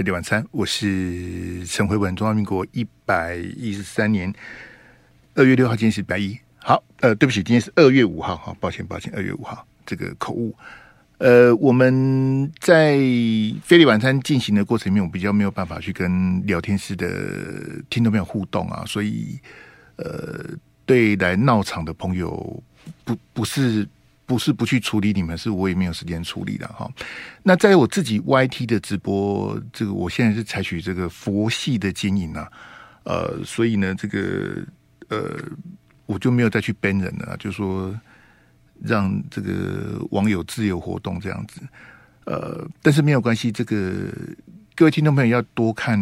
飞利晚餐，我是陈慧文。中华民国一百一十三年二月六号，今天是白一。好，呃，对不起，今天是二月五号。哈，抱歉，抱歉，二月五号这个口误。呃，我们在飞利晚餐进行的过程里面，我比较没有办法去跟聊天室的听众朋友互动啊，所以呃，对来闹场的朋友，不不是。不是不去处理你们，是我也没有时间处理的哈。那在我自己 YT 的直播，这个我现在是采取这个佛系的经营啊，呃，所以呢，这个呃，我就没有再去 ban 人了，就说让这个网友自由活动这样子。呃，但是没有关系，这个各位听众朋友要多看、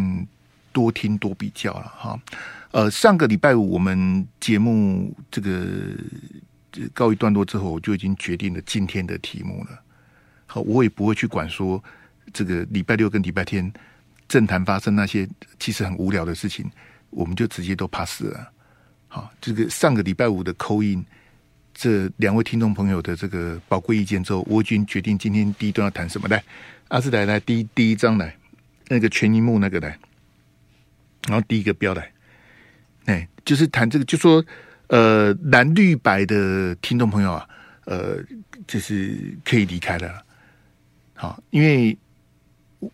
多听、多比较了哈。呃，上个礼拜五我们节目这个。告一段落之后，我就已经决定了今天的题目了。好，我也不会去管说这个礼拜六跟礼拜天政坛发生那些其实很无聊的事情，我们就直接都 pass 了。好，这个上个礼拜五的扣印这两位听众朋友的这个宝贵意见之后，我已经决定今天第一段要谈什么。来，阿斯来来，第一第一章来，那个全银幕那个来，然后第一个标来，哎，就是谈这个，就说。呃，蓝绿白的听众朋友啊，呃，就是可以离开了。好，因为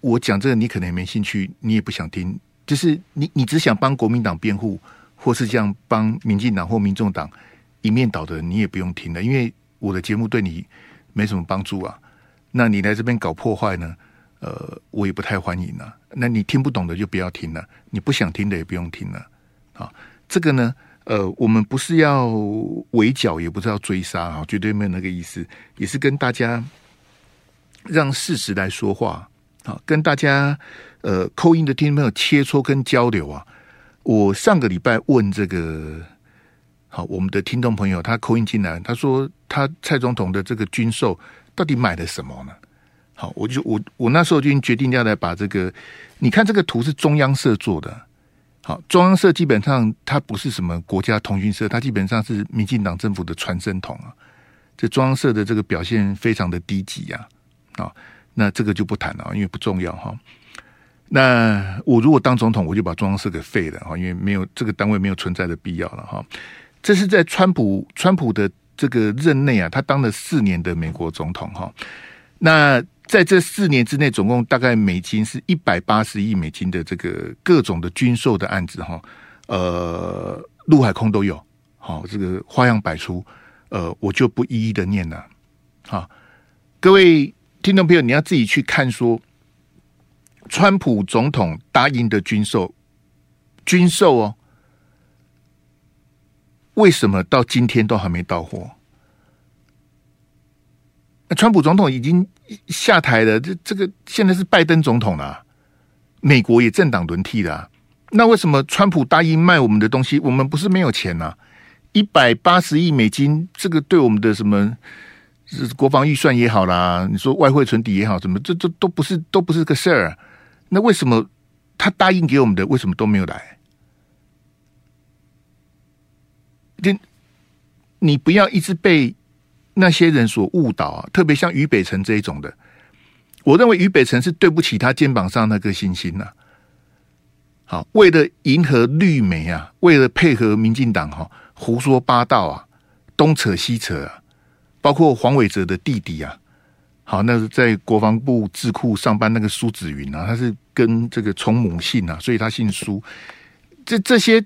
我讲这个你可能也没兴趣，你也不想听。就是你，你只想帮国民党辩护，或是这样帮民进党或民众党一面倒的，你也不用听了。因为我的节目对你没什么帮助啊。那你来这边搞破坏呢？呃，我也不太欢迎了。那你听不懂的就不要听了，你不想听的也不用听了。好，这个呢。呃，我们不是要围剿，也不是要追杀啊，绝对没有那个意思，也是跟大家让事实来说话啊，跟大家呃扣音的听众朋友切磋跟交流啊。我上个礼拜问这个好，我们的听众朋友他扣音进来，他说他蔡总统的这个军售到底买了什么呢？好，我就我我那时候就已经决定要来把这个，你看这个图是中央社做的。好，中央社基本上它不是什么国家通讯社，它基本上是民进党政府的传声筒啊。这中央社的这个表现非常的低级呀，啊，那这个就不谈了，因为不重要哈。那我如果当总统，我就把中央社给废了哈，因为没有这个单位没有存在的必要了哈。这是在川普川普的这个任内啊，他当了四年的美国总统哈。那在这四年之内，总共大概美金是一百八十亿美金的这个各种的军售的案子哈，呃，陆海空都有，好，这个花样百出，呃，我就不一一的念了，好，各位听众朋友，你要自己去看说，川普总统答应的军售，军售哦，为什么到今天都还没到货？川普总统已经下台了，这这个现在是拜登总统了，美国也政党轮替了。那为什么川普答应卖我们的东西？我们不是没有钱呐？一百八十亿美金，这个对我们的什么是国防预算也好啦，你说外汇存底也好，什么这这都不是都不是个事儿。那为什么他答应给我们的，为什么都没有来？你你不要一直被。那些人所误导啊，特别像于北辰这一种的，我认为于北辰是对不起他肩膀上那颗星星呐、啊。好，为了迎合绿媒啊，为了配合民进党哈，胡说八道啊，东扯西扯啊，包括黄伟哲的弟弟啊，好，那是在国防部智库上班那个苏子云啊，他是跟这个从母姓啊，所以他姓苏。这这些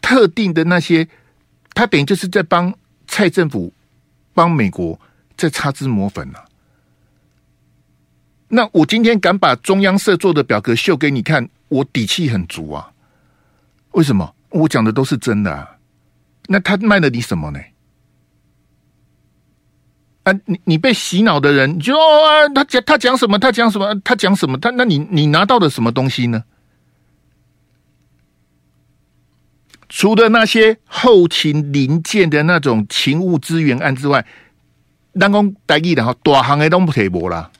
特定的那些，他等于就是在帮蔡政府。帮美国在擦脂抹粉了、啊。那我今天敢把中央社做的表格秀给你看，我底气很足啊。为什么？我讲的都是真的啊。那他卖了你什么呢？啊，你你被洗脑的人，你就啊，他讲他讲什么？他讲什么？他讲什么？他那你你拿到的什么东西呢？除了那些后勤零件的那种勤务支援案之外，人工待遇的哈，大行的都不提无啦。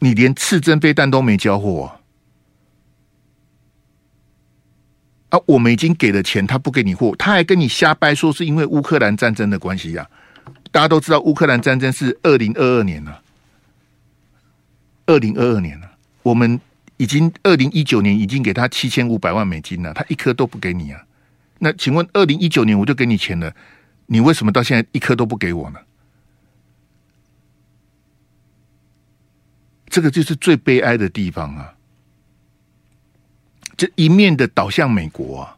你连刺针飞弹都没交货啊，啊！我们已经给了钱，他不给你货，他还跟你瞎掰说是因为乌克兰战争的关系呀、大家都知道乌克兰战争是二零二二年了，二零二二年了。我们已经二零一九年已经给他七千五百万美金了，他一颗都不给你啊？那请问二零一九年我就给你钱了，你为什么到现在一颗都不给我呢？这个就是最悲哀的地方啊！这一面的倒向美国啊！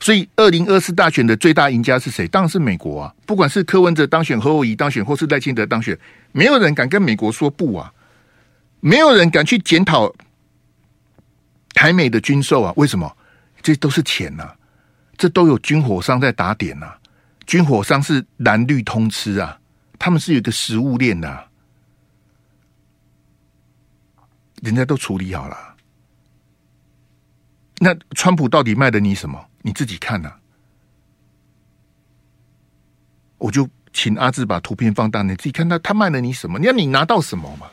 所以二零二四大选的最大赢家是谁？当然是美国啊！不管是柯文哲当选、侯友宜当选，或是赖清德当选，没有人敢跟美国说不啊！没有人敢去检讨台美的军售啊！为什么？这都是钱呐、这都有军火商在打点呐、军火商是蓝绿通吃啊！他们是有一个食物链的、人家都处理好了，那川普到底卖的你什么？你自己看呐、我就请阿志把图片放大，你自己看他他卖了你什么？你要你拿到什么嘛？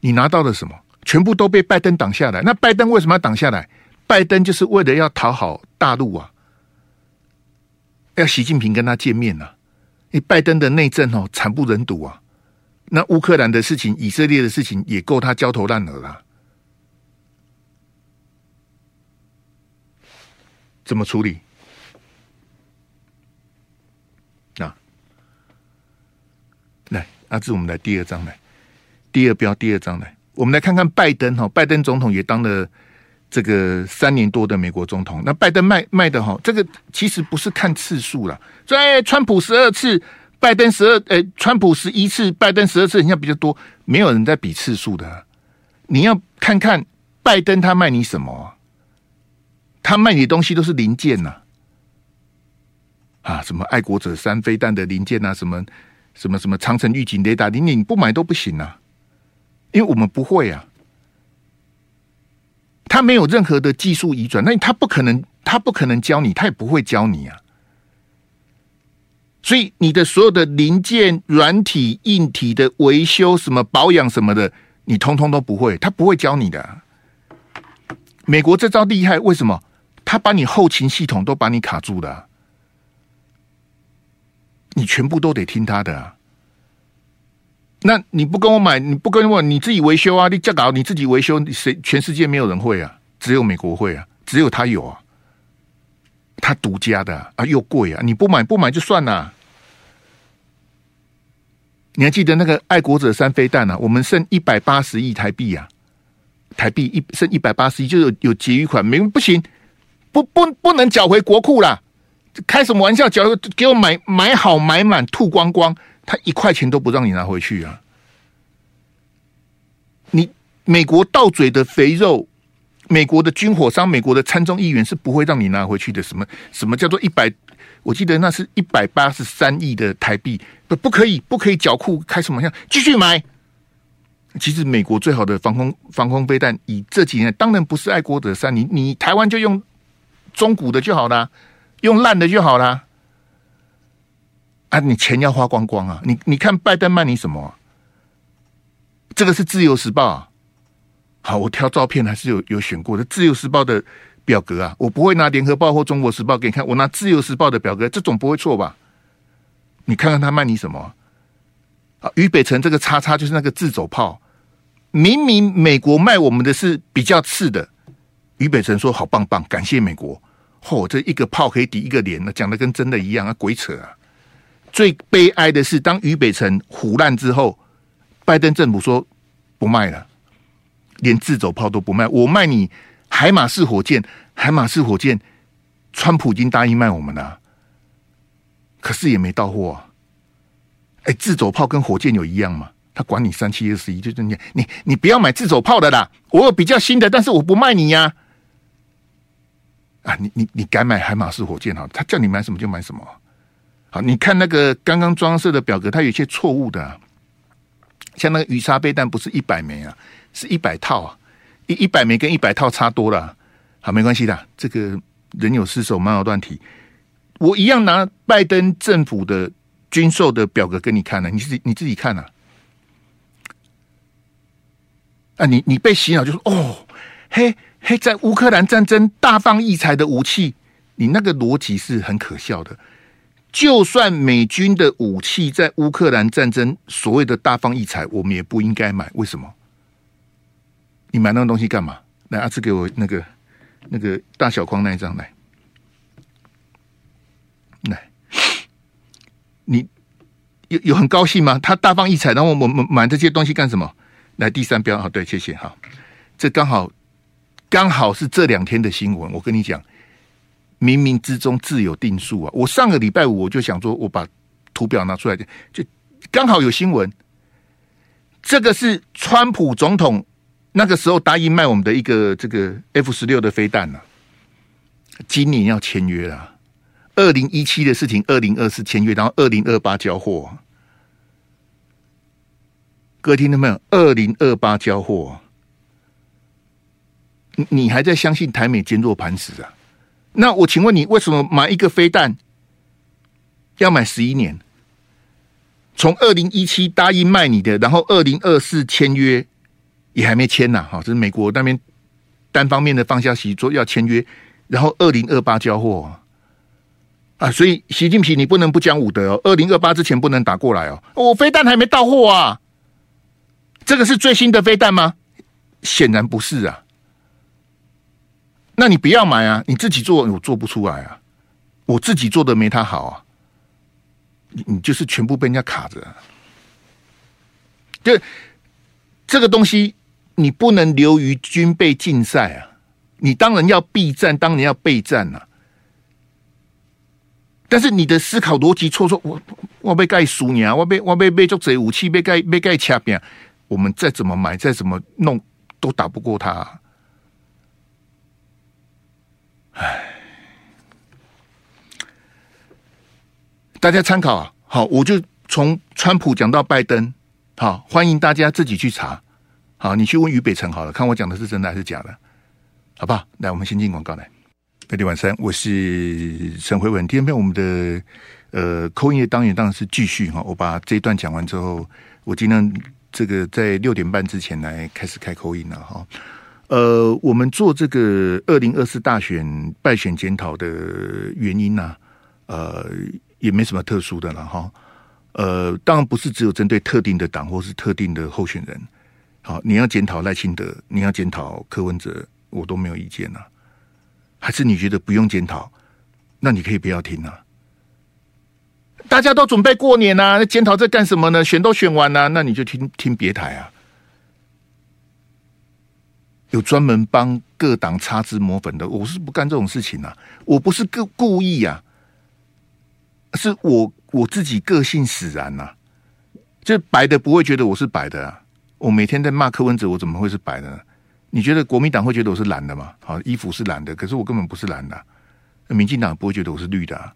你拿到了什么？全部都被拜登挡下来。那拜登为什么要挡下来？拜登就是为了要讨好大陆啊，要习近平跟他见面呐、啊。你拜登的内政哦，惨不忍睹啊。那乌克兰的事情，以色列的事情也够他焦头烂额了。怎么处理？啊，来，阿志，我们来第二章来，第二标第二章来，我们来看看拜登哈，拜登总统也当了这个三年多的美国总统。那拜登卖卖的哈，这个其实不是看次数了，在川普十二次。拜登十二，诶，川普十一次，拜登十二次，人家比较多，没有人在比次数的、你要看看拜登他卖你什么、他卖你的东西都是零件呐、啊，什么爱国者三飞弹的零件啊，什么什么什么长城预警雷达，你你不买都不行啊，因为我们不会啊，他没有任何的技术移转，那他不可能，他不可能教你，他也不会教你啊。所以你的所有的零件、软体、硬体的维修、什么保养什么的，你通通都不会，他不会教你的。美国这招厉害，为什么？他把你后勤系统都把你卡住了，你全部都得听他的啊。那你不跟我买，你不跟我，你自己维修啊？你这搞你自己维修，谁？全世界没有人会啊，只有美国会啊，只有他有啊。他独家的啊，又贵啊！你不买不买就算了。你还记得那个爱国者三飞弹啊？我们剩一百八十亿台币啊，台币一剩一百八十亿，就有有结余款，没不行，不不不能缴回国库啦。开什么玩笑？缴给我买买好买满吐光光，他一块钱都不让你拿回去啊！你美国到嘴的肥肉。美国的军火商、美国的参众议员是不会让你拿回去的。什么什么叫做一百？我记得那是一百八十三亿的台币，不不可以，不可以缴库开什么玩笑？继续买。其实美国最好的防空防空飞弹，以这几年当然不是爱国者三，你你台湾就用中古的就好啦，用烂的就好啦。啊，你钱要花光光啊！你你看拜登卖你什么？这个是自由时报啊。好，我挑照片还是有有选过的《自由时报》的表格啊，我不会拿《联合报》或《中国时报》给你看，我拿《自由时报》的表格，这种不会错吧？你看看他卖你什么啊？于北辰这个叉叉就是那个自走炮，明明美国卖我们的是比较次的，于北辰说好棒棒，感谢美国。嚯、这一个炮可以抵一个连呢，讲的跟真的一样啊，鬼扯啊！最悲哀的是，当于北辰腐烂之后，拜登政府说不卖了。连自走炮都不卖，我卖你海马式火箭，海马式火箭，川普已经答应卖我们了，可是也没到货啊。哎，自走炮跟火箭有一样吗？他管你三七二十一，就这样，你你不要买自走炮的啦，我有比较新的，但是我不卖你呀。啊，你你你敢买海马式火箭哈，他叫你买什么就买什么。好，你看那个刚刚装设的表格，它有些错误的啊，像那个鱼叉飞弹不是一百枚啊。是一百套啊，一一百枚跟一百套差多了，好，没关系的，这个人有失手，猫有乱蹄，我一样拿拜登政府的军售的表格给你看呢，你自己你自己看呐，啊，你你被洗脑就说哦，嘿嘿，在乌克兰战争大放异彩的武器，你那个逻辑是很可笑的，就算美军的武器在乌克兰战争所谓的大放异彩，我们也不应该买，为什么？你买那个东西干嘛？来，阿志给我那个那个大小框那一张来，来，你有有很高兴吗？他大放异彩，然后我们买这些东西干什么？来，第三标，啊，对，谢谢，哈，这刚好刚好是这两天的新闻。我跟你讲，冥冥之中自有定数啊！我上个礼拜五我就想说，我把图表拿出来，就刚好有新闻。这个是川普总统那个时候答应卖我们的一个这个 F 十六的飞弹啊，今年要签约了，二零一七的事情，二零二四签约，然后二零二八交货。各位听到没有？二零二八交货，你你还在相信台美坚若磐石啊？那我请问你，为什么买一个飞弹要买十一年？从二零一七答应卖你的，然后二零二四签约也还没签呐，哈，这是美国那边单方面的放消息说要签约，然后二零二八交货啊，所以习近平你不能不讲武德哦，二零二八之前不能打过来哦，我飞弹还没到货啊，这个是最新的飞弹吗？显然不是啊，那你不要买啊，你自己做我做不出来啊，我自己做的没他好啊。你你就是全部被人家卡着，就这个东西，你不能流于军备竞赛啊！你当然要避战，当然要备战、啊。但是你的思考逻辑错错，我我被盖输你啊！我被我被被做贼武器被盖被盖掐扁，我们再怎么买再怎么弄都打不过他、唉。大家参考啊，好，我就从川普讲到拜登，好，欢迎大家自己去查，好，你去问于北辰好了，看我讲的是真的还是假的，好不好？来，我们先进广告来。每天晚上我是沈辉文，今天我们的呃扣音的单元当然是继续哈，我把这一段讲完之后，我尽量这个在六点半之前来开始开扣音了哈。呃，我们做这个二零二四大选败选检讨的原因呢、呃。也没什么特殊的了哈，呃，当然不是只有针对特定的党或是特定的候选人。好，你要检讨赖清德，你要检讨柯文哲，我都没有意见呐。还是你觉得不用检讨，那你可以不要听啊。大家都准备过年呐，检讨在干什么呢？选都选完了，那你就听听别台啊。有专门帮各党擦脂抹粉的，我是不干这种事情啊，我不是故故意啊。是我我自己个性使然呐、啊，就白的不会觉得我是白的啊。我每天在骂柯文哲，我怎么会是白的呢？你觉得国民党会觉得我是蓝的吗？好，衣服是蓝的，可是我根本不是蓝的、民进党不会觉得我是绿的啊。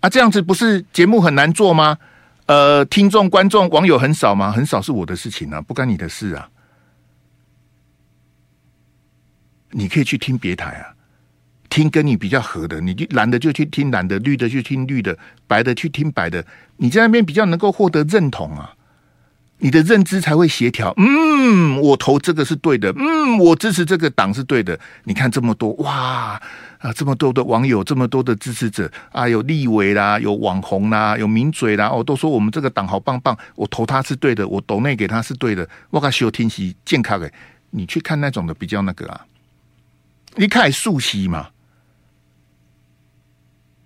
啊，这样子不是节目很难做吗？呃，听众、观众、网友很少吗？很少是我的事情啊，不干你的事啊。你可以去听别台啊。听跟你比较合的，你就蓝的就去听蓝的，绿的就听绿的，白的去听白的。你在那边比较能够获得认同啊，你的认知才会协调。嗯，我投这个是对的，嗯，我支持这个党是对的。你看这么多哇啊，这么多的网友，这么多的支持者啊，有立委啦，有网红啦，有名嘴啦，哦，都说我们这个党好棒棒，我投他是对的，我抖内给他是对的。我讲修听息健康的，你去看那种的比较那个啊，你看素息嘛。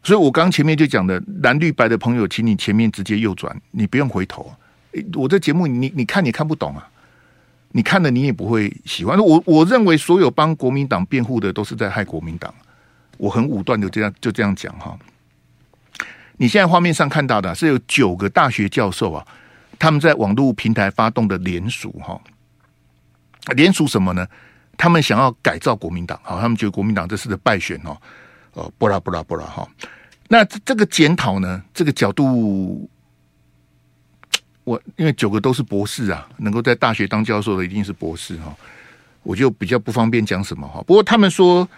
所以，我刚前面就讲的蓝绿白的朋友，请你前面直接右转，你不用回头。我这节目你你看你看不懂啊，你看了你也不会喜欢。我我认为所有帮国民党辩护的都是在害国民党。我很武断的这样就这样讲哈。你现在画面上看到的是有九个大学教授啊，他们在网络平台发动的联署哈。联署什么呢？他们想要改造国民党，好，他们觉得国民党这次的败选哦，呃，不啦不啦不啦哈。那这这个检讨呢？这个角度，我因为九个都是博士啊，能够在大学当教授的一定是博士哈，我就比较不方便讲什么哈。不过他们说，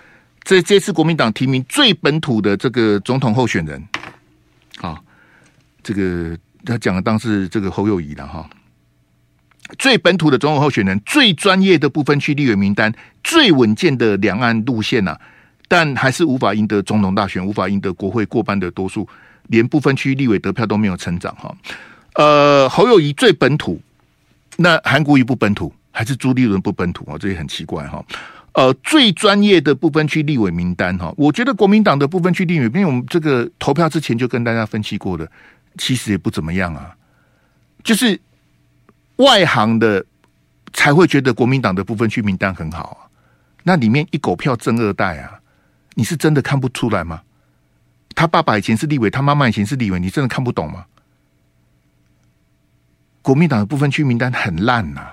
这这次国民党提名最本土的这个总统候选人，啊，这个他讲的当是这个侯友宜了哈，最本土的总统候选人，最专业的不分区立委名单，最稳健的两岸路线呐、啊。但还是无法赢得总统大选，无法赢得国会过半的多数，连不分区立委得票都没有成长哈。呃，侯友谊最本土，那韩国瑜不本土，还是朱立伦不本土啊？这也很奇怪哈。呃，最专业的不分区立委名单哈，我觉得国民党的不分区立委，因为我们这个投票之前就跟大家分析过的，其实也不怎么样啊。就是外行的才会觉得国民党的部分区名单很好啊，那里面一狗票正二代啊，你是真的看不出来吗？他爸爸以前是立委，他妈妈以前是立委，你真的看不懂吗？国民党的部分区名单很烂呐、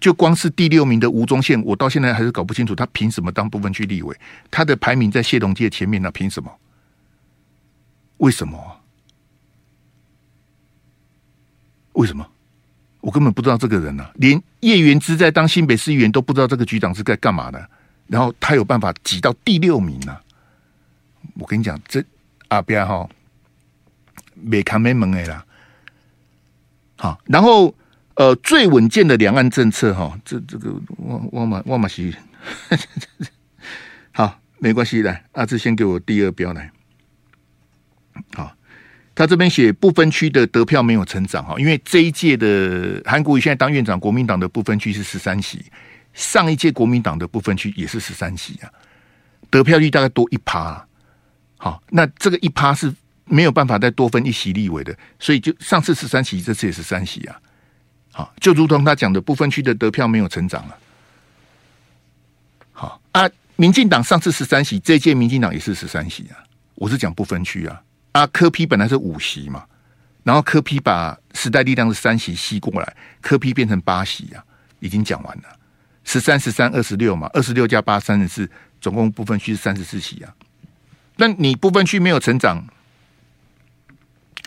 就光是第六名的吴宗宪，我到现在还是搞不清楚他凭什么当部分区立委？他的排名在谢龙介前面呢？凭什么？为什么？为什么？我根本不知道这个人呢、啊，连叶元之在当新北市议员都不知道这个局长是在干嘛的，然后他有办法挤到第六名呢、啊？我跟你讲，这阿彪哈没看没门的啦。好，然后呃，最稳健的两岸政策哈，这这个我我马我马西，好，没关系，来阿志先给我第二标来。好，他这边写不分区的得票没有成长哈，因为这一届的韩国瑜现在当院长，国民党的不分区是十三席，上一届国民党的不分区也是十三席啊，得票率大概多一趴。好，那这个一趴是没有办法再多分一席立委的，所以就上次十三席，这次也是三席啊。好，就如同他讲的，不分区的得票没有成长了。好啊，民进党上次十三席，这届民进党也是十三席啊。我是讲不分区啊。啊，柯批本来是五席嘛，然后柯批把时代力量的三席吸过来，柯批变成八席啊，已经讲完了。十三、十三、二十六嘛，二十六加八三十四，总共不分区是三十四席啊。那你不分区没有成长，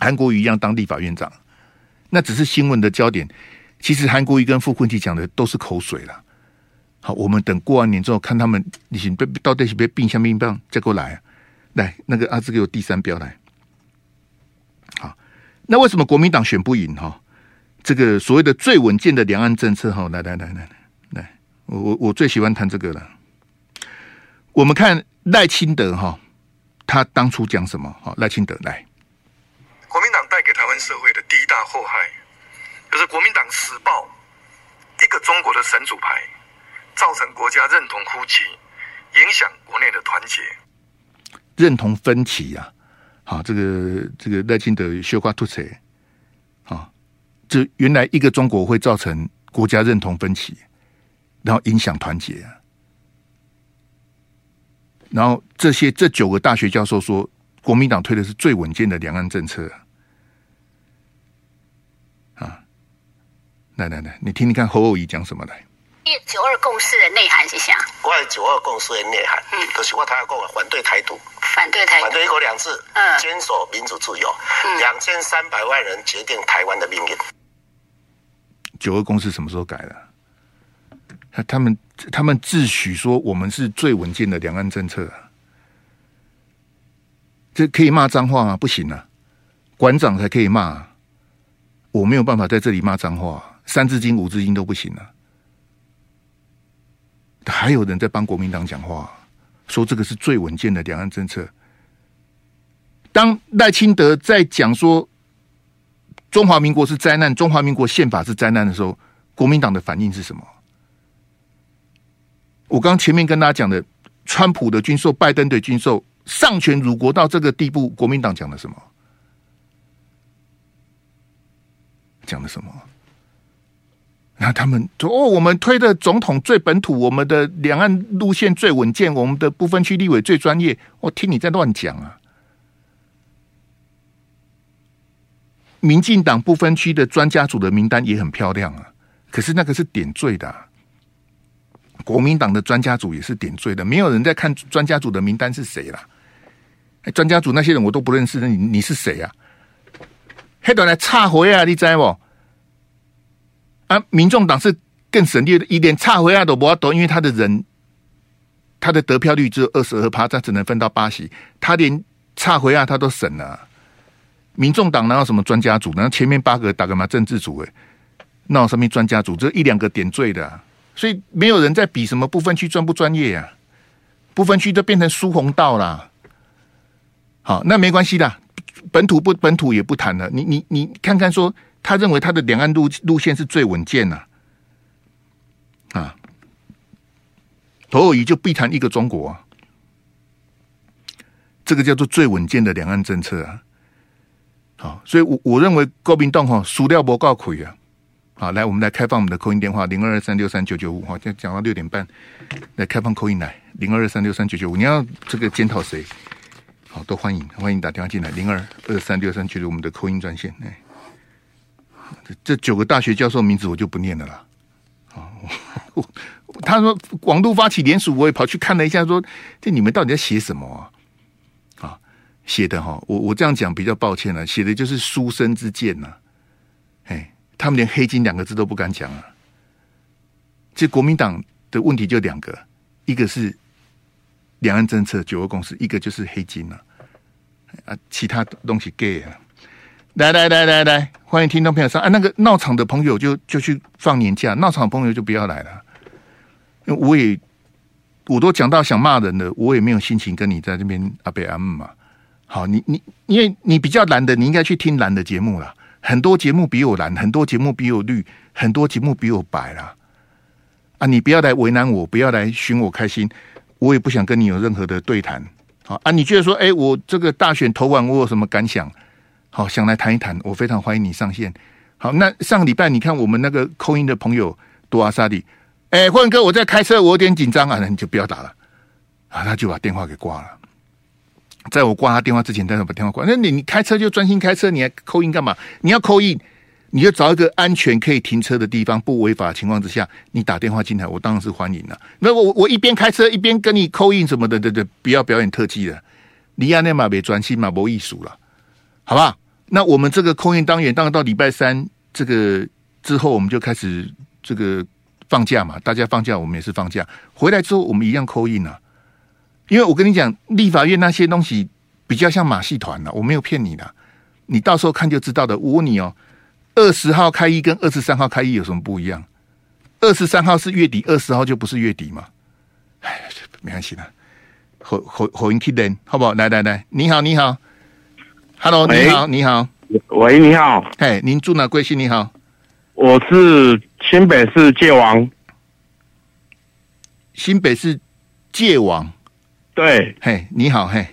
韩国瑜一样当立法院长，那只是新闻的焦点。其实韩国瑜跟傅昆萁讲的都是口水了。好，我们等过完年之后，看他们你先别到底是别病像病棒再过来啊！来，那个阿志给我第三标来。好，那为什么国民党选不赢哈？这个所谓的最稳健的两岸政策哈，来来来来来，我我我最喜欢谈这个了。我们看赖清德哈。他当初讲什么？好，赖清德来。国民党带给台湾社会的第一大祸害，就是国民党死抱一个中国的神主牌，造成国家认同枯竭，影响国内的团结，认同分歧呀、啊。啊，这个这个赖清德修瓜吐槽，啊，这原来一个中国会造成国家认同分歧，然后影响团结啊。然后这些这九个大学教授说，国民党推的是最稳健的两岸政策啊！来来来，你听听看侯友谊讲什么来？九二共识的内涵是啥？我的九二共识的内涵，嗯，就是我台要讲反对台独，反对台独，反对一国两制，嗯，坚守民主自由，两千三百万人决定台湾的命运。九二共识什么时候改的？他们他们自诩说我们是最稳健的两岸政策，这可以骂脏话吗？不行啊，馆长才可以骂，我没有办法在这里骂脏话，三字经五字经都不行啊。还有人在帮国民党讲话，说这个是最稳健的两岸政策。当赖清德在讲说中华民国是灾难，中华民国宪法是灾难的时候，国民党的反应是什么？我刚前面跟大家讲的，川普的军售、拜登的军售、丧权辱国到这个地步，国民党讲了什么？讲了什么？那他们说：“哦，我们推的总统最本土，我们的两岸路线最稳健，我们的不分区立委最专业。”我听你在乱讲啊！民进党不分区的专家组的名单也很漂亮啊，可是那个是点缀的啊。国民党的专家组也是点缀的，没有人在看专家组的名单是谁啦。专家组那些人我都不认识，你你是谁啊？黑短来插回啊，你知不？啊，民众党是更省略的，一点差回啊都不要多，因为他的人，他的得票率只有二十二趴，他只能分到八席，他连差回啊他都省了。民众党哪有什么专家组？然后前面八个打个嘛政治组？哎，那有什么专家组？这一两个点缀的、所以没有人在比什么不分区专不专业呀、啊，不分区都变成输红道啦。好，那没关系的，本土不本土也不谈了。你你你看看说，他认为他的两岸路路线是最稳健呐、啊。侯友宜就避谈一个中国啊，这个叫做最稳健的两岸政策啊。好，所以我我认为国民党哈输掉不告亏啊。好，来我们来开放我们的扣音电话零二二三六三九九五哈，就讲到六点半，来开放扣音来零二二三六三九九五，你要这个检讨谁？好，都欢迎欢迎打电话进来零二二三六三九九五，我们的扣音专线哎。这这九个大学教授名字我就不念了啦。啊，他说网路发起联署，我也跑去看了一下说，说这你们到底在写什么啊？啊，写的哈，我我这样讲比较抱歉了，写的就是书生之见呐。哎，他们连黑金两个字都不敢讲啊。这国民党的问题就两个，一个是两岸政策九二共识，一个就是黑金呐。啊，其他东西 gay 啊。来来来来来，欢迎听众朋友上啊！那个闹场的朋友就就去放年假，闹场的朋友就不要来了。我也我都讲到想骂人了，我也没有心情跟你在这边阿北阿姆嘛。好，你你因为你比较蓝的，你应该去听蓝的节目啦。很多节目比我蓝，很多节目比我绿，很多节目比我白啦。啊，你不要来为难我，不要来寻我开心，我也不想跟你有任何的对谈。好啊，你觉得说，哎，我这个大选投完，我有什么感想？好，想来谈一谈，我非常欢迎你上线。好，那上个礼拜你看我们那个扣音的朋友多阿萨里，哎，霍文哥，我在开车，我有点紧张啊，那你就不要打了啊，他就把电话给挂了。在我挂他电话之前，他就把电话挂。那你你开车就专心开车，你还扣音干嘛？你要扣音，你就找一个安全可以停车的地方，不违法情况之下，你打电话进来，我当然是欢迎了。那我我一边开车一边跟你扣音什么的，对对，不要表演特技了。你亚内马别专心嘛，没艺术了，好不好？那我们这个空运单元，当然到礼拜三这个之后，我们就开始这个放假嘛。大家放假，我们也是放假。回来之后，我们一样扣印啊。因为我跟你讲，立法院那些东西比较像马戏团了，我没有骗你的，你到时候看就知道的。我问你哦，二十号开一跟二十三号开一有什么不一样？二十三号是月底，二十号就不是月底嘛？哎，没关系的，回回回应 Kiden 好不好？来来来，你好，你好。Hello，你好，你好，喂，你好，嘿，您住哪？贵姓？你好，我是新北市界王，新北市界王，对，嘿，你好，嘿，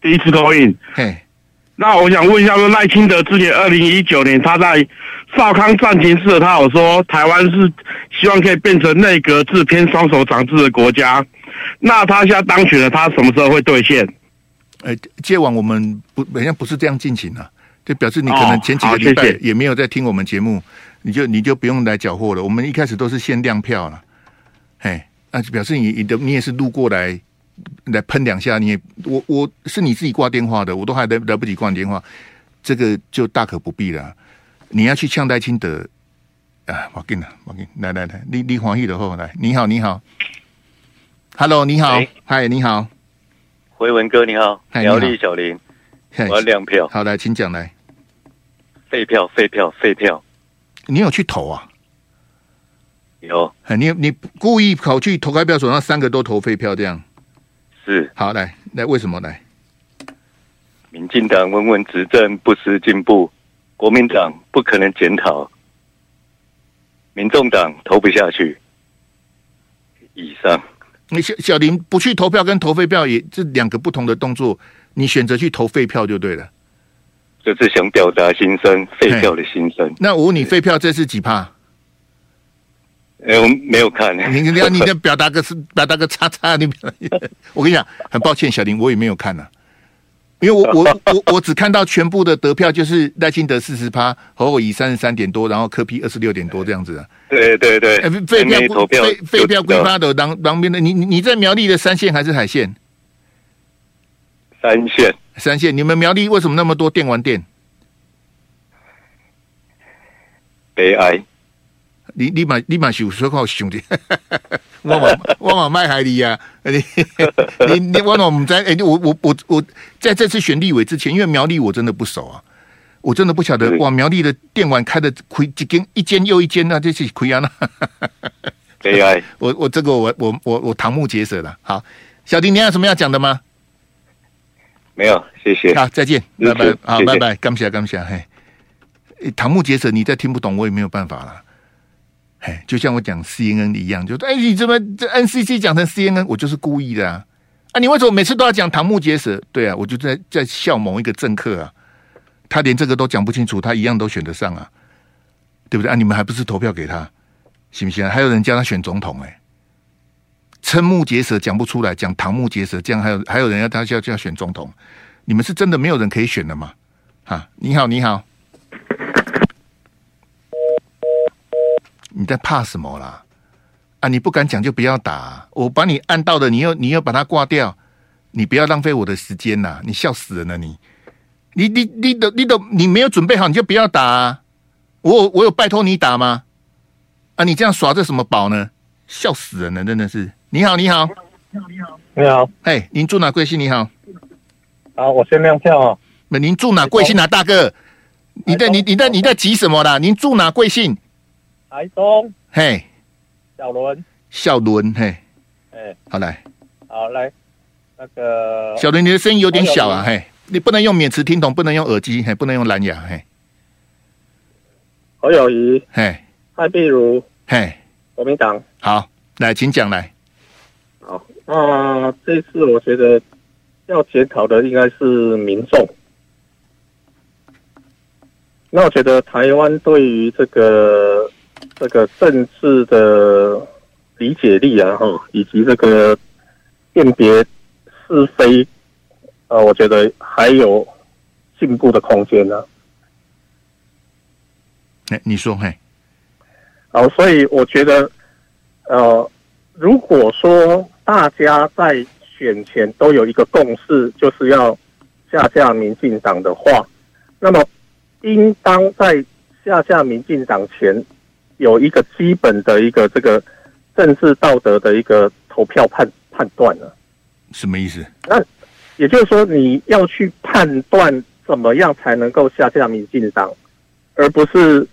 第一次投影，嘿，那我想问一下，说赖清德之前二零一九年他在少康战情室，他有说台湾是希望可以变成内阁制偏双手掌制的国家，那他现在当选了，他什么时候会兑现？哎，接往我们不，好像不是这样进行啊，就表示你可能前几个礼拜也没有在听我们节目，你就你就不用来缴货了。我们一开始都是限量票了，哎，那就表示你你的你也是路过来来喷两下，你也我我是你自己挂电话的，我都还来来不及挂电话，这个就大可不必了。你要去呛戴清德啊，我给你，我给你，来来来，你你黄奕的后来，你好你好，Hello 你好，嗨你好。维文哥你好，苗栗小林，我要亮票。好来，请讲来。废票，废票，废票。你有去投啊？有。你你故意跑去投开票所，让三个都投废票，这样。是。好来来，为什么来？民进党稳稳执政，不思进步；国民党不可能检讨；民众党投不下去。以上。你小小林不去投票跟投废票也这两个不同的动作，你选择去投废票就对了。就是想表达心声，废票的心声。那我问你，废票这是几趴？哎，我没有看。你你要你 要表达个是表达个叉叉，你 我跟你讲，很抱歉，小林我也没有看呢。因为我我我我只看到全部的得票，就是赖清德四十趴，侯友宜三十三点多，然后柯 P 二十六点多这样子啊。对对对，废票不废废票归发的当当边的，你你在苗栗的三线还是海线？三线三线，你们苗栗为什么那么多电玩店？悲哀。你你马你马是有说靠兄弟，我嘛我嘛卖海里呀！你你你我我们在哎，我我我我在这次选立委之前，因为苗栗我真的不熟啊，我真的不晓得哇，苗栗的电玩开的亏几间一间又一间那这是亏啊那。悲哀，我我这个我我我我瞠目结舌了。好，小丁，你还有什么要讲的吗？没有，谢谢。好，再见，拜拜。好，拜拜，感谢感谢。嘿，瞠目结舌，你再听不懂，我也没有办法了。哎，就像我讲 CNN 一样，就哎，你怎么这 NCC 讲成 CNN？我就是故意的啊！啊，你为什么每次都要讲瞠目结舌？对啊，我就在在笑某一个政客啊，他连这个都讲不清楚，他一样都选得上啊，对不对啊？你们还不是投票给他，行不行啊？还有人叫他选总统、欸，哎，瞠目结舌讲不出来，讲瞠目结舌，这样还有还有人要他叫叫选总统，你们是真的没有人可以选的吗？哈，你好，你好。你在怕什么啦？啊，你不敢讲就不要打。我把你按到的，你又你又把它挂掉，你不要浪费我的时间呐！你笑死人了你！你你你都你都你没有准备好，你就不要打啊。我我有拜托你打吗？啊，你这样耍这什么宝呢？笑死人了，真的是！你好，你好，你好，你好，你好。哎，您住哪贵姓？你好。啊，我先亮票啊。那您住哪贵姓啊，大哥？你在你你在你在急什么啦？您住哪贵姓？台东，嘿，小伦，小伦，嘿，哎，好来，好来，那个。小伦，你的声音有点小啊，嘿，你不能用免持听筒，不能用耳机，嘿，不能用蓝牙，嘿，侯友谊，嘿，蔡碧如，嘿，国民党，好，来，请讲来，好，那这次我觉得要检讨的应该是民众。那我觉得台湾对于这个这个政治的理解力啊，哈，以及这个辨别是非，啊，我觉得还有进步的空间呢。哎，你说，嘿，好，所以我觉得，呃，如果说大家在选前都有一个共识，就是要下架民进党的话，那么。应当在下架民进党前，有一个基本的一个这个政治道德的一个投票判判断了。什么意思？那也就是说，你要去判断怎么样才能够下架民进党，而不是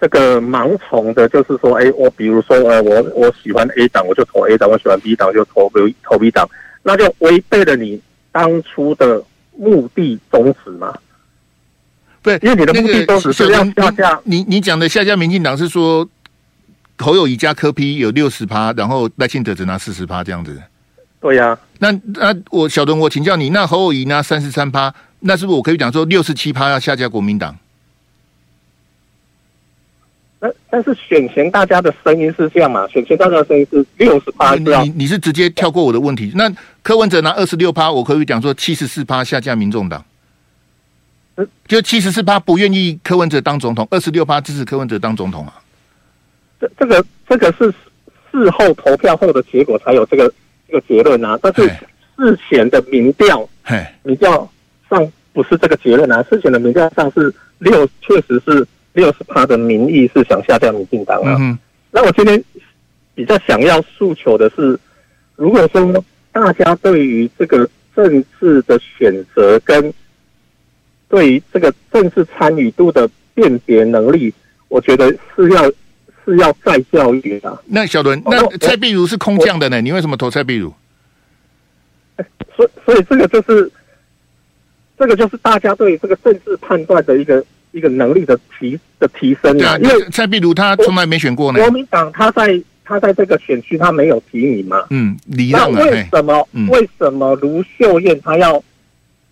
这个盲从的，就是说，哎，我比如说，呃，我我喜欢 A 党，我就投 A 党；我喜欢 B 党，就投 B 投 B 党，那就违背了你当初的目的宗旨嘛。对，因为你的目的都是要下架。你你讲的下架民进党是说侯友谊加柯 P 有六十趴，然后赖清德只拿四十趴这样子。对呀、啊，那那我小东，我请教你，那侯友谊拿三十三趴，那是不是我可以讲说六十七趴要下架国民党？但但是选前大家的声音是这样嘛？选前大家的声音是六十八，你你是直接跳过我的问题。那柯文哲拿二十六趴，我可以讲说七十四趴下架民众党。就七十四趴不愿意柯文哲当总统，二十六趴支持柯文哲当总统啊。这这个这个是事后投票后的结果才有这个这个结论啊。但是事前的民调，民调上不是这个结论啊。事前的民调上是六，确实是六十趴的民意是想下掉民进党啊。嗯、那我今天比较想要诉求的是，如果说大家对于这个政治的选择跟对于这个政治参与度的辨别能力，我觉得是要是要再教育的。那小伦，那蔡壁如是空降的呢？你为什么投蔡壁如？所以所以这个就是这个就是大家对于这个政治判断的一个一个能力的提的提升啊。因为蔡壁如他从来没选过呢。国民党他在他在这个选区他没有提名嘛？嗯，礼让啊。那为什么？嗯、为什么卢秀燕他要？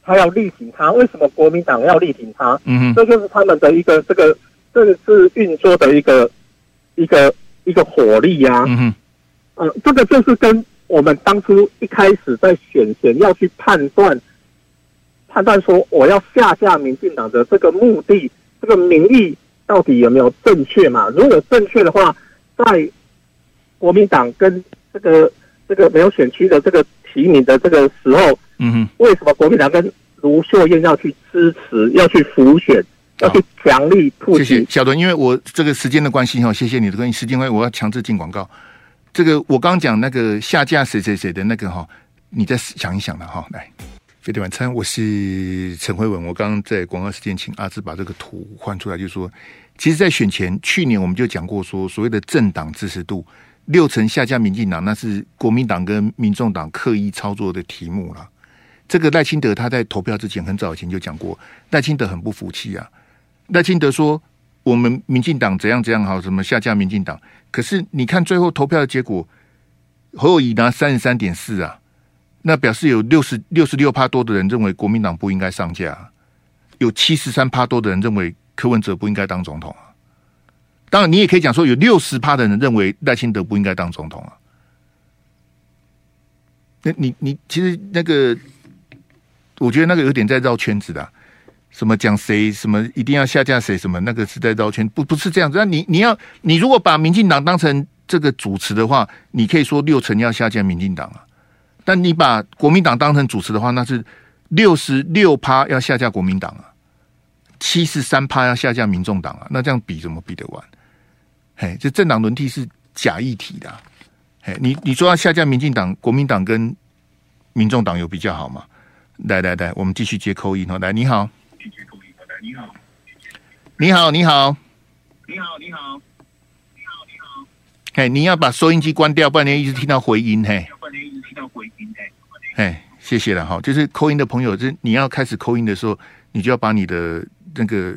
他要力挺他，为什么国民党要力挺他？嗯，这就是他们的一个这个政治运作的一个一个一个火力呀、啊。嗯哼，呃，这个就是跟我们当初一开始在选前要去判断判断说我要下架民进党的这个目的，这个民意到底有没有正确嘛？如果正确的话，在国民党跟这个这个没有选区的这个提名的这个时候。嗯哼，为什么国民党跟卢秀燕要去支持，要去辅选，要去强力促？谢谢小伦，因为我这个时间的关系哈，谢谢你的关系。时间关系，我要强制进广告。这个我刚刚讲那个下架谁谁谁的那个哈，你再想一想了哈。来，飞碟晚餐，我是陈慧文。我刚刚在广告时间请阿志把这个图换出来，就是说，其实，在选前去年我们就讲过说，所谓的政党支持度六成下架民进党，那是国民党跟民众党刻意操作的题目了。这个赖清德他在投票之前很早以前就讲过，赖清德很不服气啊。赖清德说：“我们民进党怎样怎样好，什么下架民进党？可是你看最后投票的结果，侯友宜拿三十三点四啊，那表示有六十六十六趴多的人认为国民党不应该上架，有七十三趴多的人认为柯文哲不应该当总统啊。当然，你也可以讲说有六十趴的人认为赖清德不应该当总统啊。那你你其实那个，我觉得那个有点在绕圈子的。什么讲谁什么一定要下架谁什么那个是在绕圈，不不是这样子。那你你要你如果把民进党当成这个主持的话，你可以说六成要下架民进党啊。但你把国民党当成主持的话，那是六十六趴要下架国民党啊，七十三趴要下架民众党啊。那这样比怎么比得完？嘿，这政党轮替是假议题的。嘿，你你说要下架民进党，国民党跟民众党有比较好吗？来来来，我们继续接 call in 哦。来，你好。你好，你好，你好，你好，你好，你好，你好。嘿，你要把收音机关掉，不然你一直听到回音。嘿，不然你一直听到回音。嘿，嘿，谢谢了哈。就是 call in 的朋友，就是你要开始 call in 的时候，你就要把你的那个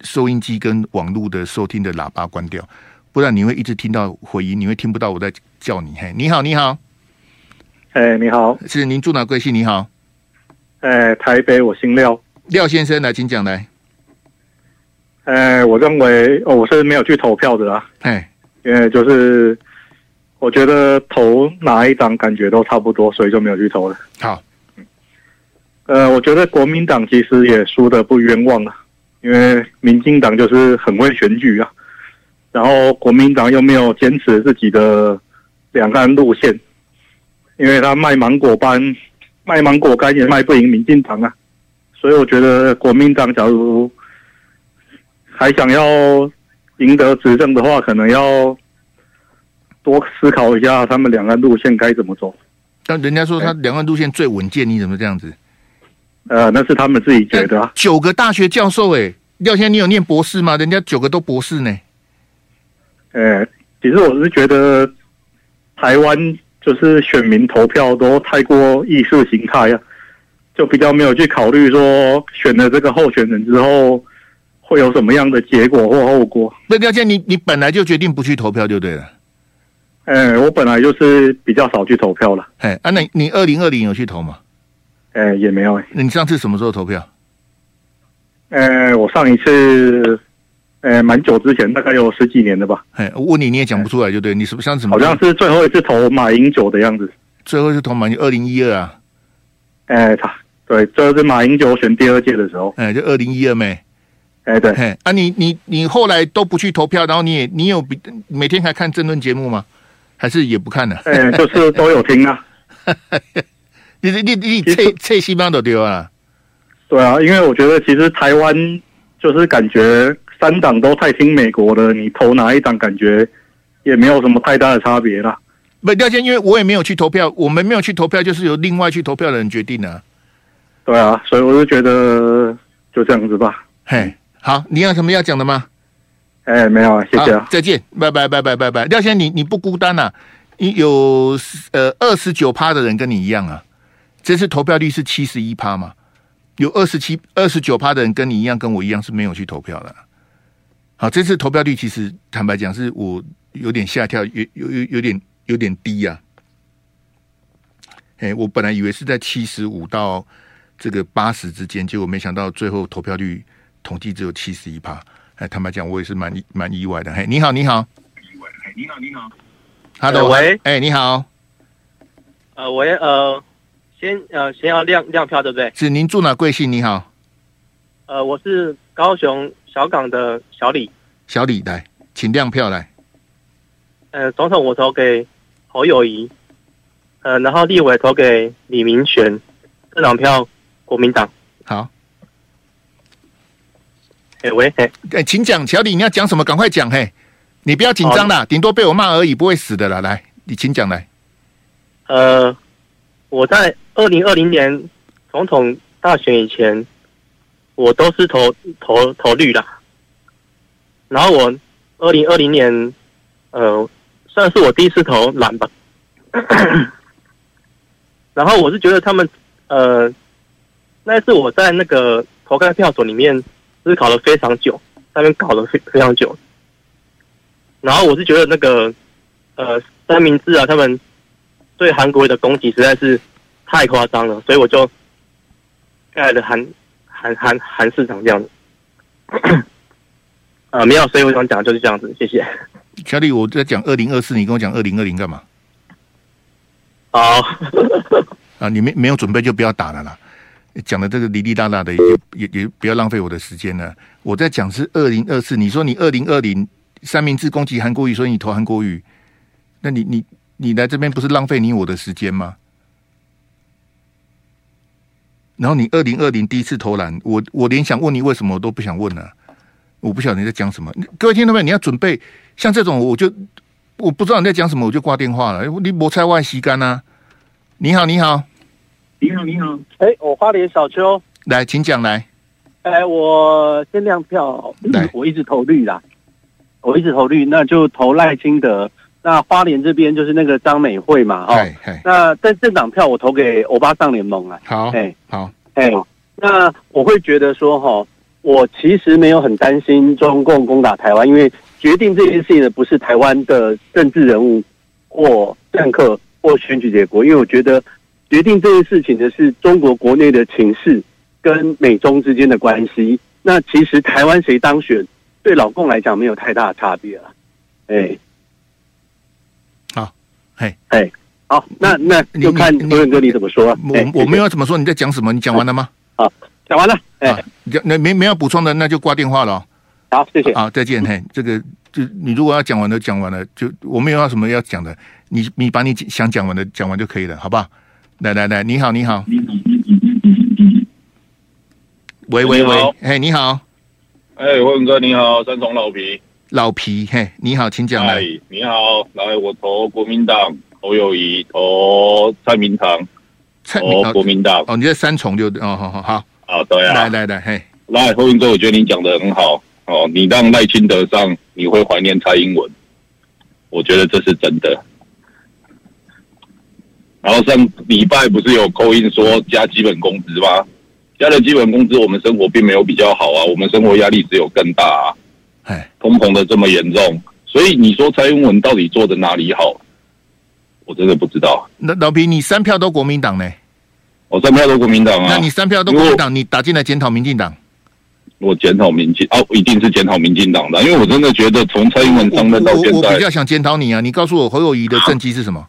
收音机跟网络的收听的喇叭关掉，不然你会一直听到回音，你会听不到我在叫你。嘿，你好，你好，哎，你好，是您住哪贵姓？你好，哎，台北，我姓廖。廖先生来，请讲来。哎，我认为，哦，我是没有去投票的啦。哎，因为就是我觉得投哪一张感觉都差不多，所以就没有去投了。好，呃，我觉得国民党其实也输的不冤枉啊，因为民进党就是很会选举啊，然后国民党又没有坚持自己的两岸路线，因为他卖芒果班，卖芒果干也卖不赢民进党啊。所以我觉得国民党假如还想要赢得执政的话，可能要多思考一下他们两岸路线该怎么走。但人家说他两岸路线最稳健，你怎么这样子？呃，那是他们自己觉得啊。九个大学教授，哎，廖先生，你有念博士吗？人家九个都博士呢。呃，其实我是觉得台湾就是选民投票都太过意识形态啊。就比较没有去考虑说选了这个候选人之后会有什么样的结果或后果。那廖健，你你本来就决定不去投票就对了。哎，我本来就是比较少去投票了。哎，啊，那你二零二零有去投吗？哎，也没有。你上次什么时候投票？哎，我上一次，哎，蛮久之前，大概有十几年了吧。哎，我问你，你也讲不出来就对。你是不是上次什么？好像是最后一次投马英九的样子。最后一次投马英二零一二啊。哎，他。对，这是马英九选第二届的时候，哎，就二零一二没，哎，对，啊你，你你你后来都不去投票，然后你也你有比每天还看政论节目吗？还是也不看呢？哎，就是都有听啊。你你你这这西方都丢啊？对啊，因为我觉得其实台湾就是感觉三党都太听美国的，你投哪一党感觉也没有什么太大的差别啦。不，廖先，因为我也没有去投票，我们没有去投票，就是由另外去投票的人决定的。对啊，所以我就觉得就这样子吧。嘿，好，你有什么要讲的吗？哎，没有啊，谢谢啊，再见，拜拜拜拜拜拜。廖先生，你你不孤单呐、啊，你有呃二十九趴的人跟你一样啊。这次投票率是七十一趴嘛？有二十七二十九趴的人跟你一样，跟我一样是没有去投票的。好，这次投票率其实坦白讲，是我有点吓跳，有有有有点有点低呀、啊。哎，我本来以为是在七十五到。这个八十之间，结果没想到最后投票率统计只有七十一趴。哎，坦白讲，我也是蛮蛮意外的。嘿，你好，你好，意外。嘿，你好，你好，Hello，喂，哎，你好，呃，喂，呃，先呃，先要亮亮票，对不对？是，您住哪贵姓？你好，呃，我是高雄小港的小李，小李来，请亮票来。呃，总统我投给侯友谊，呃，然后立委投给李明玄，这两票。国民党好，哎喂，哎哎，请讲，小李，你要讲什么？赶快讲，嘿，你不要紧张啦，顶多被我骂而已，不会死的啦。来，你请讲来。呃，我在二零二零年总统大选以前，我都是投投投绿的。然后我二零二零年，呃，算是我第一次投蓝吧。然后我是觉得他们，呃。那是我在那个投开票所里面思考了非常久，那边搞了非非常久。然后我是觉得那个呃三明治啊，他们对韩国的攻击实在是太夸张了，所以我就盖了韩韩韩韩市长这样子。啊，没有，所以我想讲就是这样子，谢谢。小李，我在讲二零二四，你跟我讲二零二零干嘛？好 啊，你没没有准备就不要打了啦。讲的这个哩哩啦啦的，也也也不要浪费我的时间了。我在讲是二零二四，你说你二零二零三明治攻击韩国瑜，所以你投韩国瑜，那你你你来这边不是浪费你我的时间吗？然后你二零二零第一次投篮，我我连想问你为什么我都不想问了。我不晓得你在讲什么，各位听到没有？你要准备像这种，我就我不知道你在讲什么，我就挂电话了。你莫猜外吸干呐！你好，你好，你好，你好。哎、欸，我花莲小邱，来，请讲来。哎、欸，我先亮票，来，我一直投绿啦，我一直投绿，那就投赖清德。那花莲这边就是那个张美惠嘛，哦，那但政党票我投给欧巴桑联盟啊。好，哎、欸，好，哎、欸，那我会觉得说，哈。我其实没有很担心中共攻打台湾，因为决定这件事情的不是台湾的政治人物或政客或选举结果，因为我觉得决定这件事情的是中国国内的情势跟美中之间的关系。那其实台湾谁当选，对老共来讲没有太大的差别了。哎，好，嘿，哎，好，那那就看多元哥你怎么说。我我没有怎么说，你在讲什么？你讲完了吗？好。讲完了，哎、欸，那没没有补充的，那就挂电话了。好，谢谢。好，再见。嘿，这个就你如果要讲完的讲完了，就我没有要什么要讲的，你你把你想讲完的讲完就可以了，好不好？来来来，你好，你好，喂喂喂，嘿，你好，哎，文哥你好，三重老皮，老皮，嘿，你好，请讲来。你好，来，我投国民党，侯友宜，投蔡明堂，蔡投国民党。哦，你在三重就哦，好好好。啊，对啊，来来来，嘿，来，霍云哥，我觉得你讲的很好哦。你让赖清德上，你会怀念蔡英文，我觉得这是真的。然后上礼拜不是有 call in 说加基本工资吗？加了基本工资，我们生活并没有比较好啊，我们生活压力只有更大啊。哎，通膨的这么严重，所以你说蔡英文到底做的哪里好？我真的不知道。那老皮，你三票都国民党呢？我三票都国民党啊！那你三票都国民党，你打进来检讨民进党？我检讨民进啊，一定是检讨民进党的，因为我真的觉得从蔡英文上任到现在，我，我，我比较想检讨你啊！你告诉我侯友谊的政绩是什么？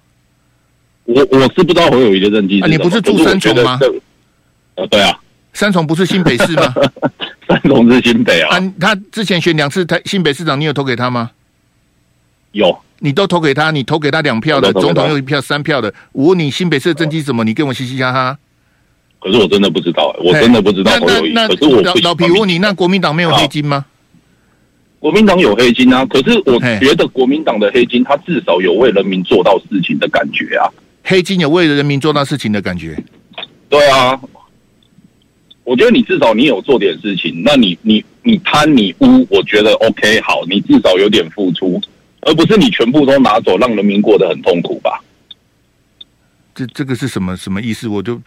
我我是不知道侯友谊的政绩。啊，你不是住三重吗？呃，对啊，三重不是新北市吗？三重是新北啊。啊，他之前选两次台新北市长，你有投给他吗？有，你都投给他，你投给他两票的总统又一票三票的。我问你新北市的政绩什么？你跟我嘻嘻哈哈。可是我真的不知道，我真的不知道侯友宜。可是我老老皮问你，那国民党没有黑金吗？国民党有黑金啊，可是我觉得国民党的黑金，他至少有为人民做到事情的感觉啊。黑金有为人民做到事情的感觉？对啊，我觉得你至少你有做点事情，那你你你贪你污，我觉得 OK 好，你至少有点付出，而不是你全部都拿走，让人民过得很痛苦吧？这这个是什么什么意思？我就。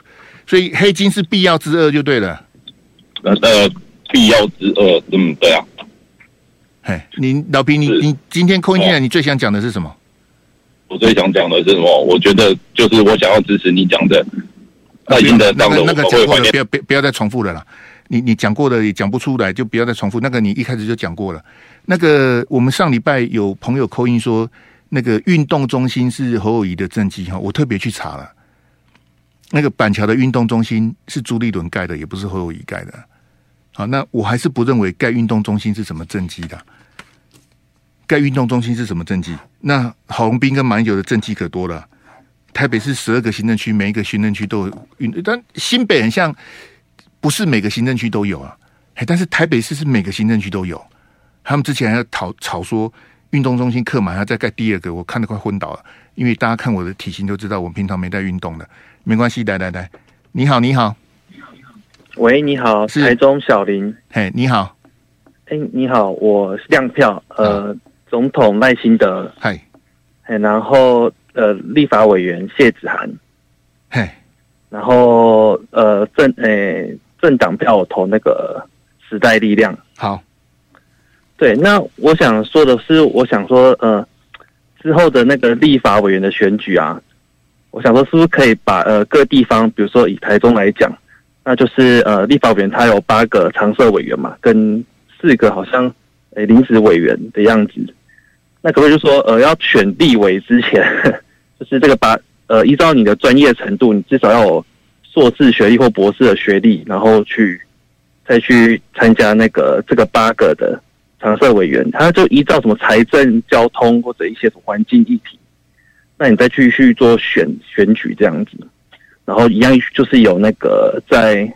所以黑金是必要之恶就对了，呃呃，必要之恶，嗯，对啊。嘿，你老皮，你你今天扣音进来，你最想讲的是什么？我最想讲的是什么？我觉得就是我想要支持你讲的，赖清德当的，那个讲过了，不要不不要再重复了啦。你你讲过的也讲不出来，就不要再重复。那个你一开始就讲过了。那个我们上礼拜有朋友扣音说，那个运动中心是侯友谊的政绩哈，我特别去查了。那个板桥的运动中心是朱立伦盖的，也不是侯友宜盖的。好，那我还是不认为盖运动中心是什么政绩的。盖运动中心是什么政绩？那郝龙斌跟马英九的政绩可多了。台北市十二个行政区，每一个行政区都有运，但新北很像，不是每个行政区都有啊。但是台北市是每个行政区都有。他们之前还要吵吵说运动中心客满，还要再盖第二个，我看得快昏倒了。因为大家看我的体型就知道，我平常没在运动的。没关系，来来来，你好，你好，喂，你好，是。台中小林，嘿，你好，哎，你好，我是亮票，呃，啊、总统赖清德，嗨，然后呃，立法委员谢子涵，嘿，然后呃，政诶政党票我投那个时代力量，好，对，那我想说的是，我想说，呃，之后的那个立法委员的选举啊，我想说，是不是可以把呃各地方，比如说以台中来讲，那就是呃立法委员他有八个常设委员嘛，跟四个好像诶临时委员的样子，那可不可以就说呃要选立委之前，就是这个把呃依照你的专业程度，你至少要有硕士学历或博士的学历，然后去再去参加那个这个八个的。常设委员，他就依照什么财政、交通或者一些什么环境议题，那你再去去做选选举这样子，然后一样就是有那个在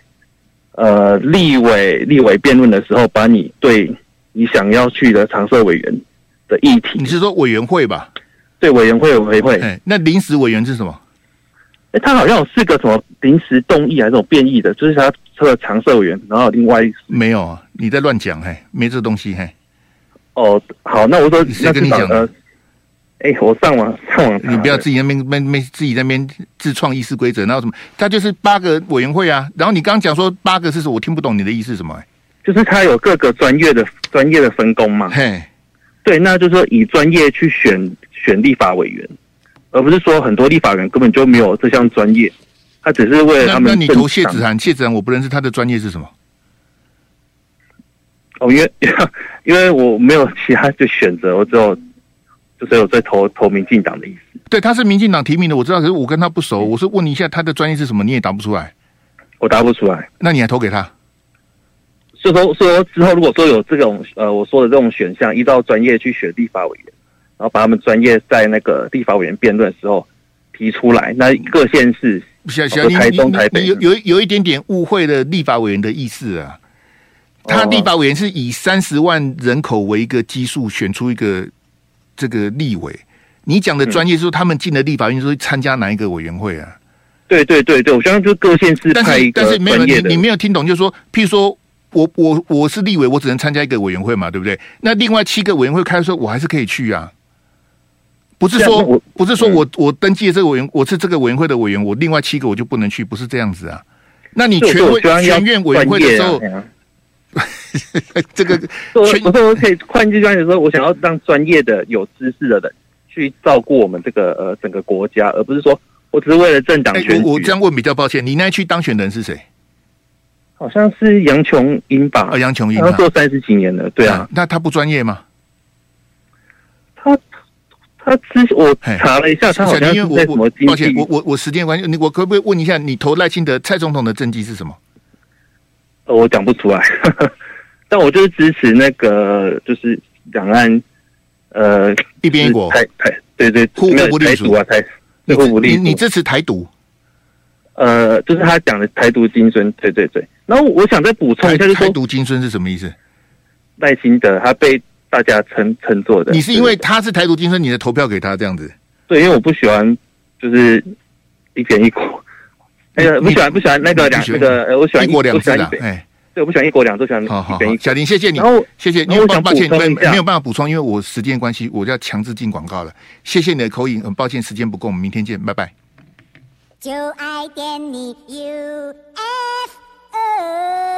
呃立委立委辩论的时候，把你对你想要去的常设委员的议题，你是说委员会吧？对，委员会委员会。哎，那临时委员是什么？哎，他好像有四个什么临时动议还是这种变异的，就是他他的常设委员，然后另外没有啊？你在乱讲嘿，没这东西嘿。哦，好，那我说谁跟你讲的？哎、呃，我上网上网，你不要自己那边没没自己那边自创议事规则，然后什么？他就是八个委员会啊。然后你刚刚讲说八个是什么？我听不懂你的意思是什么、欸？就是他有各个专业的专业的分工嘛。嘿，对，那就是说以专业去选选立法委员，而不是说很多立法委员根本就没有这项专业，他只是为了他们。那，那你投谢子涵，谢子涵我不认识他的专业是什么？哦，因为 因为我没有其他的选择，我只有就是有在投投民进党的意思。对，他是民进党提名的，我知道，可是我跟他不熟。我是问你一下，他的专业是什么？你也答不出来。我答不出来，那你还投给他？所以说，说之后如果说有这种呃我说的这种选项，依照专业去选立法委员，然后把他们专业在那个立法委员辩论的时候提出来，那各县市，小小台中、台北有有有一点点误会了立法委员的意思啊。他立法委员是以三十万人口为一个基数选出一个这个立委。你讲的专业是说他们进了立法院是会参加哪一个委员会啊？对对对对，我相信就是各县市派一个但是没有你你没有听懂，就是说，譬如说我我我是立委，我只能参加一个委员会嘛，对不对？那另外七个委员会开的时候，我还是可以去啊。不是说不是说我我登记的这个委员，我是这个委员会的委员，我另外七个我就不能去，不是这样子啊。那你全委全院委员会的时候。这个，我说我可以换句话说，说我想要让专业的、有知识的人去照顾我们这个呃整个国家，而不是说我只是为了政党选举。我这样问比较抱歉，你那区当选人是谁？好像是杨琼英吧？啊，杨琼英，他做三十几年了，对啊。那他不专业吗？他他之我查了一下，他好像是在什么？抱歉，我我我时间关系，你我可不可以问一下，你投赖清德蔡总统的政绩是什么？我讲不出来，但我就是支持那个，就是两岸，呃，一边一国，台台，对对，互不隶属啊，台，互不隶属。你支持台独？呃，就是他讲的台独精神，对对对。然后我想再补充一下，就是台独精神是什么意思？赖清德他被大家称称作的，你是因为他是台独精神，你的投票给他这样子？对，因为我不喜欢就是一边一国。那个不喜欢不喜欢那个两那个呃，我喜欢一国两制的，哎，对，我不喜一国两制，喜好好。小林，谢谢你，谢谢，因抱歉，没没有办法补充，因为我时间关系，我就要强制进广告了。谢谢你的口音，很抱歉时间不够，我们明天见，拜拜。就爱点你 UFO。U, F, o